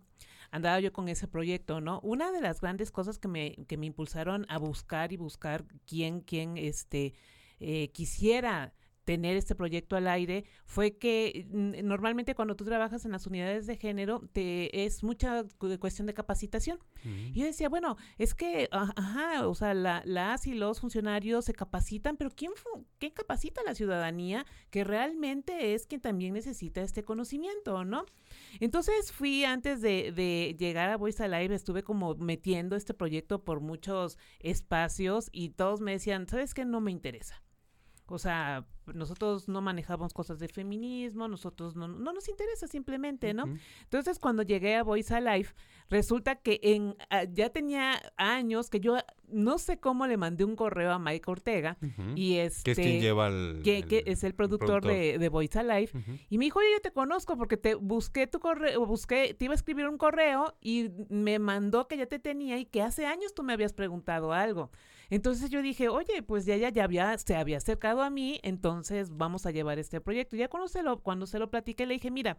andaba yo con ese proyecto, ¿no? Una de las grandes cosas que me, que me impulsaron a buscar y buscar quién, quién, este, eh, quisiera tener este proyecto al aire fue que normalmente cuando tú trabajas en las unidades de género te es mucha cu- cuestión de capacitación. Y yo decía, bueno, es que, ajá, o sea, la, las y los funcionarios se capacitan, pero ¿quién, ¿quién capacita a la ciudadanía que realmente es quien también necesita este conocimiento, ¿no? Entonces fui antes de, de llegar a Voice Alive, estuve como metiendo este proyecto por muchos espacios y todos me decían, ¿sabes qué? No me interesa. O sea, nosotros no manejamos cosas de feminismo, nosotros no, no nos interesa simplemente, ¿no? Entonces, cuando llegué a Voice Alive, resulta que en ah, ya tenía años que yo no sé cómo le mandé un correo a Mike Ortega y este
que es quien lleva el,
que, que es el productor, De, de Voice Alive y me dijo, oye, yo te conozco porque te busqué tu correo, busqué, te iba a escribir un correo y me mandó que ya te tenía y que hace años tú me habías preguntado algo. Entonces yo dije, oye, pues ya ya, había, se había acercado a mí, entonces vamos a llevar este proyecto. Ya cuando se lo, cuando se lo platiqué, le dije, mira,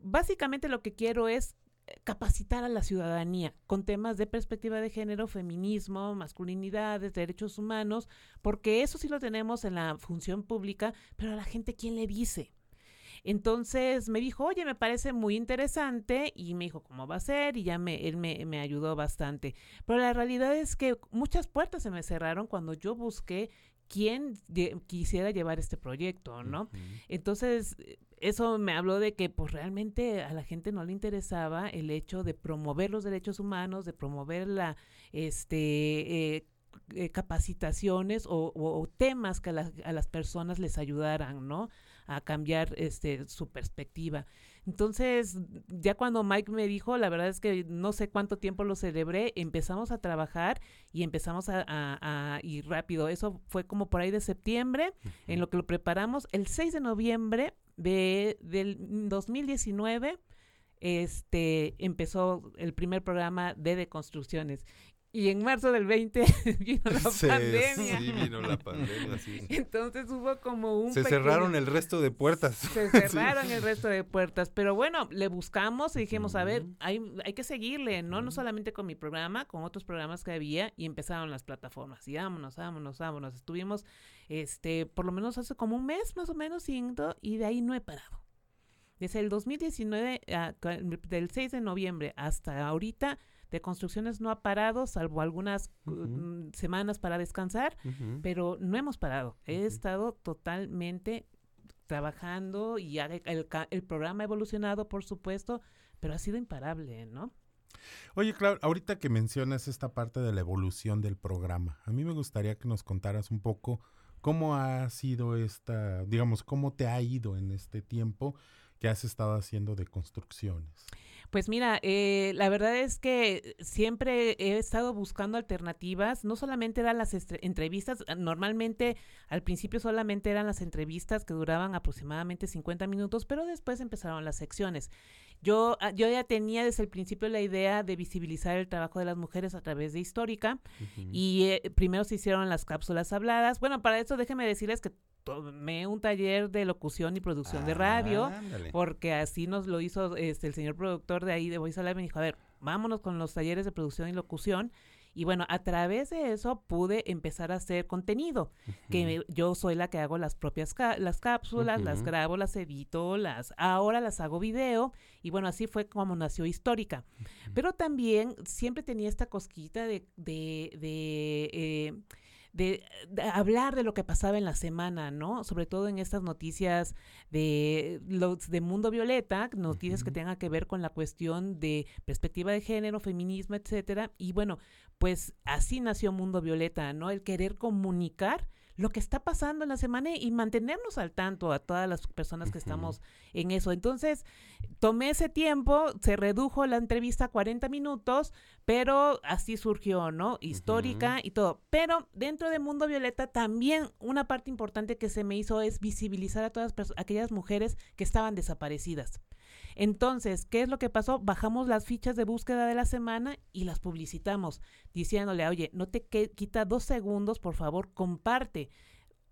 básicamente lo que quiero es eh, capacitar a la ciudadanía con temas de perspectiva de género, feminismo, masculinidades, derechos humanos, porque eso sí lo tenemos en la función pública, pero a la gente, ¿quién le dice? Entonces me dijo, oye, me parece muy interesante y me dijo, ¿cómo va a ser? Y ya me, él me, me ayudó bastante. Pero la realidad es que muchas puertas se me cerraron cuando yo busqué quién quisiera llevar este proyecto, ¿no? Entonces, eh, eso me habló de que pues realmente a la gente no le interesaba el hecho de promover los derechos humanos, de promover la este eh, eh, capacitaciones o, o- o temas que a a las personas les ayudaran, ¿no? A cambiar este su perspectiva. Entonces, ya cuando Mike me dijo, la verdad es que no sé cuánto tiempo lo celebré, empezamos a trabajar y empezamos a, a- a ir rápido. Eso fue como por ahí de septiembre, en lo que lo preparamos. El 6 de noviembre de, del 2019 este, empezó el primer programa de deconstrucciones. Y en marzo del 20 vino la
Sí,
pandemia.
Sí, vino la pandemia, sí.
Entonces hubo como un
Se
pequeño-
cerraron el resto de puertas.
se cerraron el resto de puertas. Pero bueno, le buscamos y dijimos, a ver, hay, hay que seguirle, ¿no? No solamente con mi programa, con otros programas que había, y empezaron las plataformas. Y vámonos, vámonos, vámonos. Estuvimos, este, por lo menos hace como un mes más o menos, yendo, y de ahí no he parado. Desde el 2019, ah, ca- del 6 de noviembre hasta ahorita, de construcciones no ha parado, salvo algunas mm, semanas para descansar pero no hemos parado. He estado totalmente trabajando y ha- el, el programa ha evolucionado, por supuesto, pero ha sido imparable, ¿no?
Oye, claro, ahorita que mencionas esta parte de la evolución del programa, a mí me gustaría que nos contaras un poco cómo ha sido esta, digamos, cómo te ha ido en este tiempo que has estado haciendo de construcciones.
Pues mira, eh, la verdad es que siempre he estado buscando alternativas, no solamente eran las entrevistas, ah, normalmente al principio solamente eran las entrevistas que duraban aproximadamente 50 minutos, pero después empezaron las secciones. Yo, ah, yo ya tenía desde el principio la idea de visibilizar el trabajo de las mujeres a través de Histórica. Y eh, primero se hicieron las cápsulas habladas. Bueno, para eso déjenme decirles que tomé un taller de locución y producción de radio,
Ándale.
porque así nos lo hizo este el señor productor de ahí de Voice Alive. Me dijo, a ver, vámonos con los talleres de producción y locución. Y bueno, a través de eso pude empezar a hacer contenido, que me- yo soy la que hago las propias ca- las cápsulas, las grabo, las edito, las ahora las hago video y bueno, así fue como nació Histórica. Pero también siempre tenía esta cosquita de, de, de, eh, de, de hablar de lo que pasaba en la semana, ¿no? Sobre todo en estas noticias de los de Mundo Violeta, noticias que tengan que ver con la cuestión de perspectiva de género, feminismo, etcétera. Y bueno, pues así nació Mundo Violeta, ¿no? El querer comunicar lo que está pasando en la semana y mantenernos al tanto a todas las personas que estamos en eso. Entonces, tomé ese tiempo, se redujo la entrevista a 40 minutos, pero así surgió, ¿no? Histórica y todo. Pero dentro de Mundo Violeta también una parte importante que se me hizo es visibilizar a todas aquellas mujeres que estaban desaparecidas. Entonces, ¿qué es lo que pasó? Bajamos las fichas de búsqueda de la semana y las publicitamos, diciéndole, oye, no te quita dos segundos, por favor, comparte.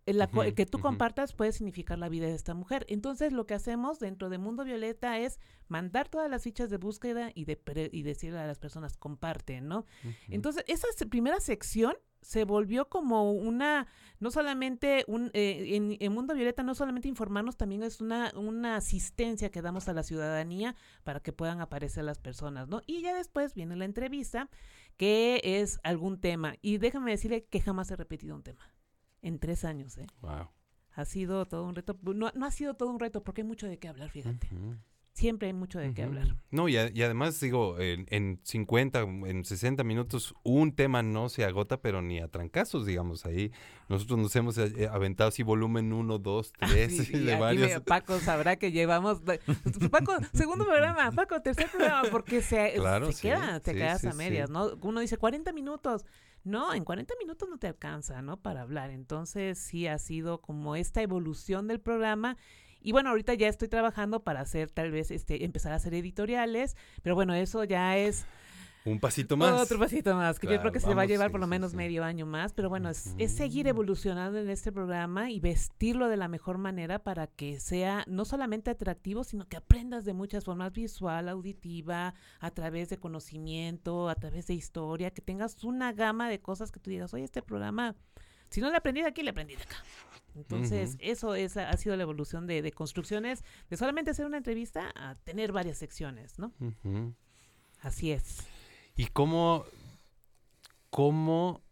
El, el
Ujú,
que tú compartas puede significar la vida de esta mujer. Entonces, lo que hacemos dentro de Mundo Violeta es mandar todas las fichas de búsqueda y, de pre- y decirle a las personas, comparte, ¿no? Entonces, esa primera sección se volvió como una, no solamente un, eh, en, en Mundo Violeta, no solamente informarnos, también es una, una asistencia que damos a la ciudadanía para que puedan aparecer las personas, ¿no? Y ya después viene la entrevista, que es algún tema. Y déjame decirle que jamás he repetido un tema. En tres años, ¿eh?
Wow.
Ha sido todo un reto. No, no ha sido todo un reto porque hay mucho de qué hablar, fíjate. Siempre hay mucho de qué hablar.
No, y, a- y además digo, en, en 50, en 60 minutos, un tema no se agota, pero ni a trancazos, digamos. Ahí nosotros nos hemos eh, aventado así volumen 1, 2, 3,
Sí, y
de varios.
me- Paco sabrá que llevamos. Paco, segundo programa, Paco, tercer programa, porque se,
Claro,
se
sí,
queda, te
sí,
quedas a medias. ¿no? Uno dice 40 minutos. No, en 40 minutos no te alcanza, ¿no? Para hablar. Entonces, sí ha sido como esta evolución del programa. Y bueno, ahorita ya estoy trabajando para hacer, tal vez, este, empezar a hacer editoriales, pero bueno, eso ya es
Un pasito más.
otro pasito más, que yo creo que se va a
vamos,
llevar
sí,
por lo menos
sí.
medio año más, pero bueno, es, es seguir evolucionando en este programa y vestirlo de la mejor manera para que sea no solamente atractivo, sino que aprendas de muchas formas, visual, auditiva, a través de conocimiento, a través de historia, que tengas una gama de cosas que tú digas, oye, este programa, si no le aprendí de aquí, le aprendí de acá. Entonces, eso es, ha sido la evolución de, de construcciones, de solamente hacer una entrevista a tener varias secciones, ¿no? Así es.
¿Y cómo, cómo,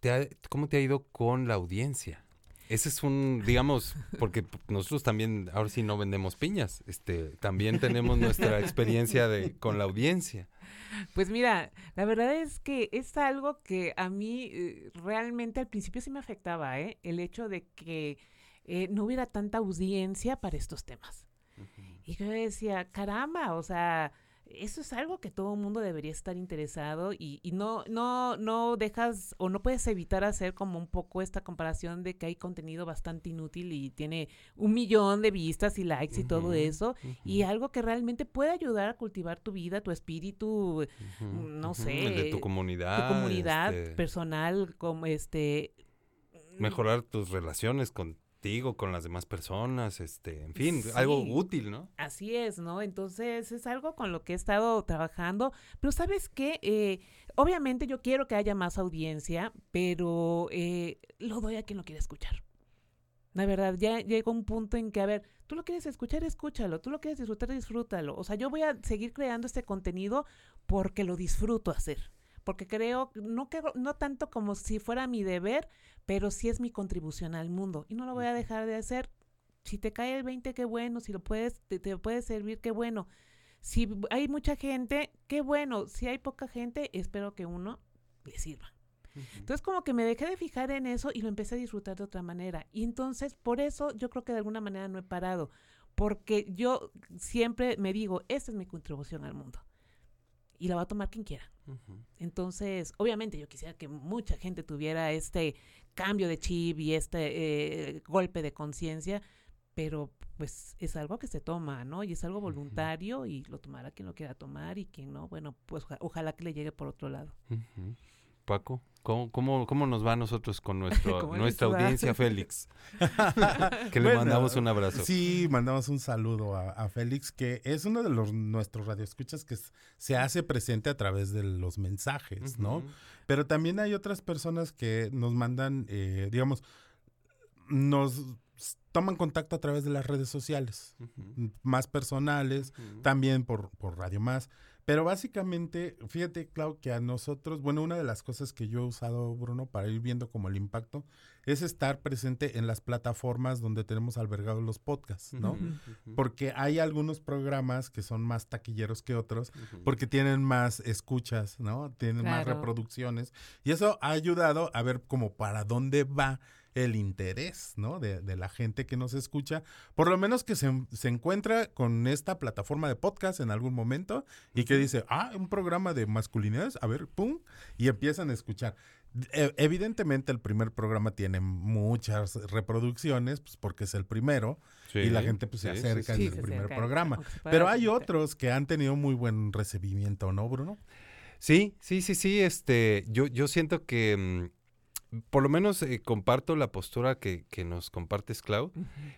te ha, cómo te ha ido con la audiencia? Ese es un, digamos, porque nosotros también, ahora sí no vendemos piñas, este, también tenemos nuestra experiencia de, con la audiencia.
Pues mira, la verdad es que es algo que a mí eh, realmente al principio sí me afectaba, ¿eh? El hecho de que eh, no hubiera tanta audiencia para estos temas. Y yo decía, caramba, o sea, eso es algo que todo el mundo debería estar interesado y, y no, no, no dejas o no puedes evitar hacer como un poco esta comparación de que hay contenido bastante inútil y tiene un millón de vistas y likes y todo eso. Y algo que realmente puede ayudar a cultivar tu vida, tu espíritu, no sé,
el de tu
tu
comunidad.
comunidad
este,
personal, como este...
mejorar tus relaciones contigo, con las demás personas, este, en fin, algo útil, ¿no?
Así es, ¿no? Entonces es algo con lo que he estado trabajando, pero sabes qué, Eh, obviamente yo quiero que haya más audiencia, pero eh, lo doy a quien lo quiere escuchar. La verdad, ya llega un punto en que, a ver, tú lo quieres escuchar, escúchalo, tú lo quieres disfrutar, disfrútalo. O sea, yo voy a seguir creando este contenido porque lo disfruto hacer. Porque creo, no, que, no tanto como si fuera mi deber, pero sí es mi contribución al mundo. Y no lo voy a dejar de hacer si te cae el 20, qué bueno, si lo puedes, te, te puede servir, qué bueno. Si hay mucha gente, qué bueno. Si hay poca gente, espero que uno le sirva. Entonces como que me dejé de fijar en eso y lo empecé a disfrutar de otra manera. Y entonces por eso yo creo que de alguna manera no he parado. Porque yo siempre me digo, esta es mi contribución al mundo. Y la va a tomar quien quiera. Entonces, obviamente yo quisiera que mucha gente tuviera este cambio de chip y este eh, golpe de conciencia, pero pues es algo que se toma, ¿no? Y es algo voluntario y lo tomará quien lo quiera tomar y quien no, bueno, pues oja- ojalá que le llegue por otro lado.
Paco, ¿cómo, cómo, cómo nos va a nosotros con nuestro,
¿Cómo
nuestra audiencia, Félix? que le
Bueno,
mandamos un abrazo.
Sí, mandamos un saludo a, a Félix, que es uno de los nuestros radioescuchas que se hace presente a través de los mensajes, ¿no? Pero también hay otras personas que nos mandan, eh, digamos, nos toman contacto a través de las redes sociales, más personales, también por, por Radio Más. Pero básicamente, fíjate, Clau, que a nosotros, bueno, una de las cosas que yo he usado, Bruno, para ir viendo como el impacto, es estar presente en las plataformas donde tenemos albergados los podcasts, ¿no? Porque hay algunos programas que son más taquilleros que otros, porque tienen más escuchas, ¿no? Tienen más reproducciones. Y eso ha ayudado a ver como para dónde va el interés, ¿no? De, de la gente que nos escucha. Por lo menos que se, se encuentra con esta plataforma de podcast en algún momento y que dice, ah, un programa de masculinidades, a ver, pum, y empiezan a escuchar. E- Evidentemente el primer programa tiene muchas reproducciones, pues porque es el primero, y la gente pues se
sí,
acerca
sí.
en el primer
acerca,
programa. Pero hay otros que han tenido muy buen recibimiento, ¿no, Bruno?
Sí, sí, sí, sí. Este, yo, yo siento que mm, por lo menos eh, comparto la postura que, que nos compartes, Clau,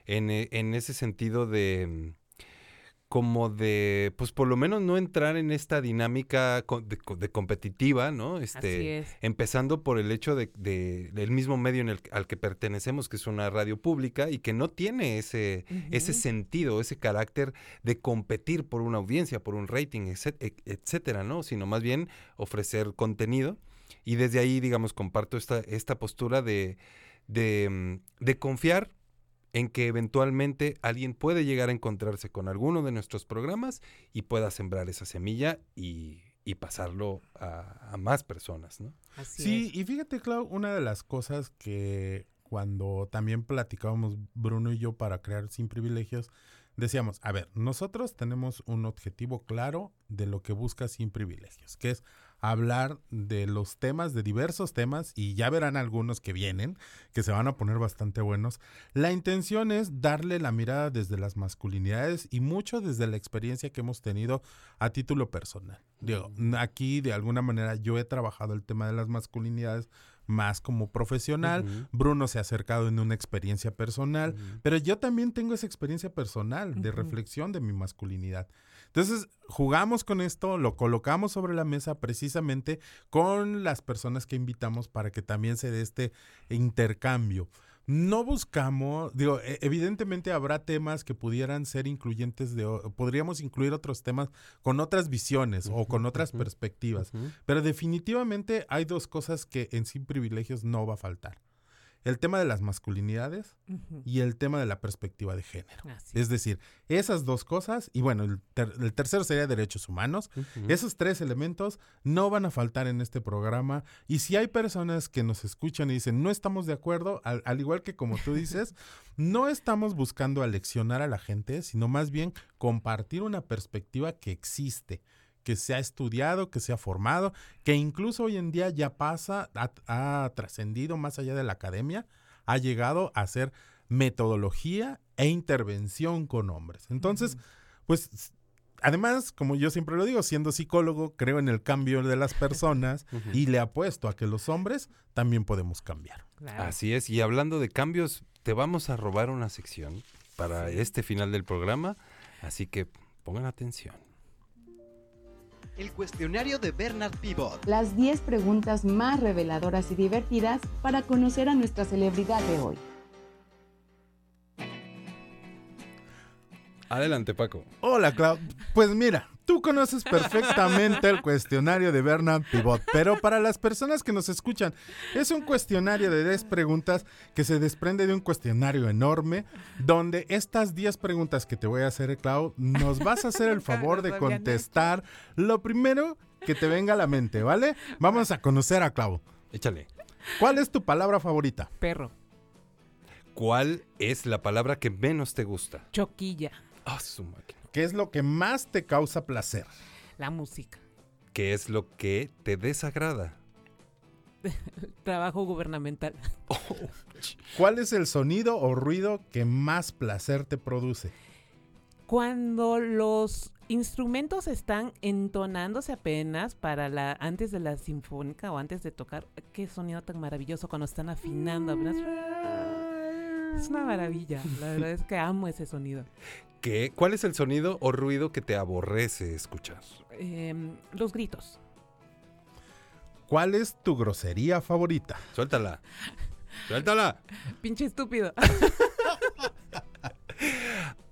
en, e- en ese sentido de mm, como de, pues por lo menos no entrar en esta dinámica de, co- de competitiva, ¿no?
Así
Este,
es.
empezando por el hecho de, de- del mismo medio en el, al que pertenecemos, que es una radio pública y que no tiene ese, ese sentido, ese carácter de competir por una audiencia, por un rating, etc- etcétera, ¿no? Sino más bien ofrecer contenido. Y desde ahí, digamos, comparto esta, esta postura de, de, mm, de confiar en que eventualmente alguien puede llegar a encontrarse con alguno de nuestros programas y pueda sembrar esa semilla y, y pasarlo a, a más personas, ¿no?
Así
Sí,
es.
y fíjate, Clau, una de las cosas que cuando también platicábamos Bruno y yo para crear Sin Privilegios, decíamos, a ver, nosotros tenemos un objetivo claro de lo que busca Sin Privilegios, que es hablar de los temas, de diversos temas, y ya verán algunos que vienen, que se van a poner bastante buenos. La intención es darle la mirada desde las masculinidades y mucho desde la experiencia que hemos tenido a título personal. Digo, aquí de alguna manera yo he trabajado el tema de las masculinidades más como profesional. Bruno se ha acercado en una experiencia personal, pero yo también tengo esa experiencia personal de reflexión de mi masculinidad. Entonces, jugamos con esto, lo colocamos sobre la mesa precisamente con las personas que invitamos para que también se dé este intercambio. No buscamos, digo, e- evidentemente habrá temas que pudieran ser incluyentes de, podríamos incluir otros temas con otras visiones o con otras perspectivas, pero definitivamente hay dos cosas que en Sin Privilegios no va a faltar. El tema de las masculinidades y el tema de la perspectiva de género.
Así
Es decir, esas dos cosas, y bueno, el, ter- el tercero sería derechos humanos. Esos tres elementos no van a faltar en este programa. Y si hay personas que nos escuchan y dicen, no estamos de acuerdo, al, al igual que como tú dices, no estamos buscando aleccionar a la gente, sino más bien compartir una perspectiva que existe que se ha estudiado, que se ha formado, que incluso hoy en día ya pasa, ha, ha trascendido más allá de la academia, ha llegado a ser metodología e intervención con hombres. Entonces, pues además, como yo siempre lo digo, siendo psicólogo, creo en el cambio de las personas y le apuesto a que los hombres también podemos cambiar.
Claro.
Así es, y hablando de cambios, te vamos a robar una sección para este final del programa, así que pongan atención.
El cuestionario de Bernard Pivot.
Las 10 preguntas más reveladoras y divertidas para conocer a nuestra celebridad de hoy.
Adelante, Paco.
Hola, Clau. Pues mira, tú conoces perfectamente el cuestionario de Bernard Pivot, pero para las personas que nos escuchan, es un cuestionario de 10 preguntas que se desprende de un cuestionario enorme, donde estas 10 preguntas que te voy a hacer, Clau, nos vas a hacer el favor de contestar lo primero que te venga a la mente, ¿vale? Vamos a conocer a Clau.
Échale.
¿Cuál es tu palabra favorita?
Perro.
¿Cuál es la palabra que menos te gusta?
Choquilla.
Ah, su máquina.
¿Qué es lo que más te causa placer?
La música.
¿Qué es lo que te desagrada?
Trabajo gubernamental.
¿Cuál es el sonido o ruido que más placer te produce?
Cuando los instrumentos están entonándose apenas para la antes de la sinfónica o antes de tocar, qué sonido tan maravilloso cuando están afinando apenas. Es una maravilla. La verdad es que amo ese sonido.
¿Qué? ¿Cuál es el sonido o ruido que te aborrece escuchar?
Em, los gritos.
¿Cuál es tu grosería favorita?
Suéltala. Suéltala.
Pinche estúpido.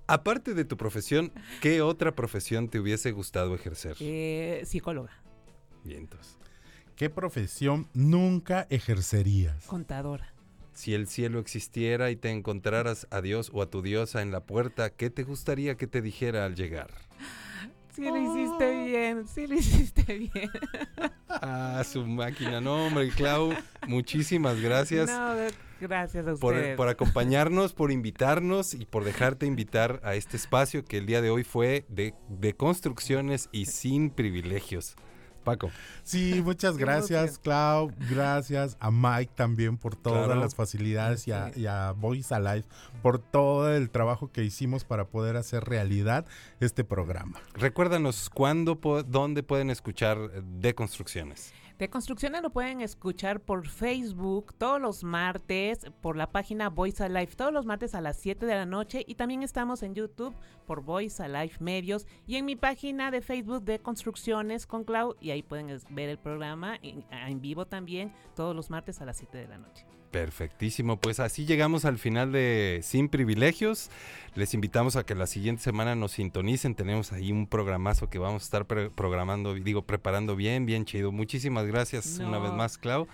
Aparte de tu profesión, ¿qué otra profesión te hubiese gustado ejercer?
Eh, psicóloga,
Vientos.
¿Qué profesión nunca ejercerías?
contadora.
Si el cielo existiera y te encontraras a Dios o a tu diosa en la puerta, ¿qué te gustaría que te dijera al llegar?
Sí lo hiciste bien, sí lo hiciste bien.
Ah, su máquina. No, hombre, Clau, muchísimas gracias.
No, gracias a
por,
ustedes.
por acompañarnos, por invitarnos y por dejarte invitar a este espacio que el día de hoy fue de, de construcciones y sin privilegios. Paco.
Sí, muchas gracias. Clau. Gracias a Mike también por todas
Claro.
las facilidades y, a,
Sí.
y a Voice Alive por todo el trabajo que hicimos para poder hacer realidad este programa.
Recuérdanos cuándo, dónde pueden escuchar eh, de construcciones.
Lo pueden escuchar por Facebook todos los martes, por la página Voice Alive todos los martes a las 7 de la noche y también estamos en YouTube por Voice Alive Medios y en mi página de Facebook de Construcciones con Clau y ahí pueden ver el programa en, en vivo también todos los martes a las 7 de la noche.
Perfectísimo, pues así llegamos al final de Sin Privilegios. Les invitamos a que la siguiente semana nos sintonicen. Tenemos ahí un programazo que vamos a estar pre- programando, digo, preparando bien, bien chido. Muchísimas gracias una vez más, Clau.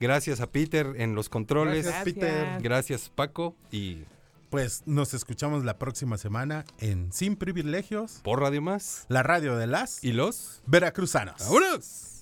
Gracias a Peter en los controles.
Gracias, Peter.
Gracias, Paco. Y
Pues nos escuchamos la próxima semana en Sin Privilegios,
por Radio Más.
la radio de las
Y los.
Veracruzanos.
¡Vámonos!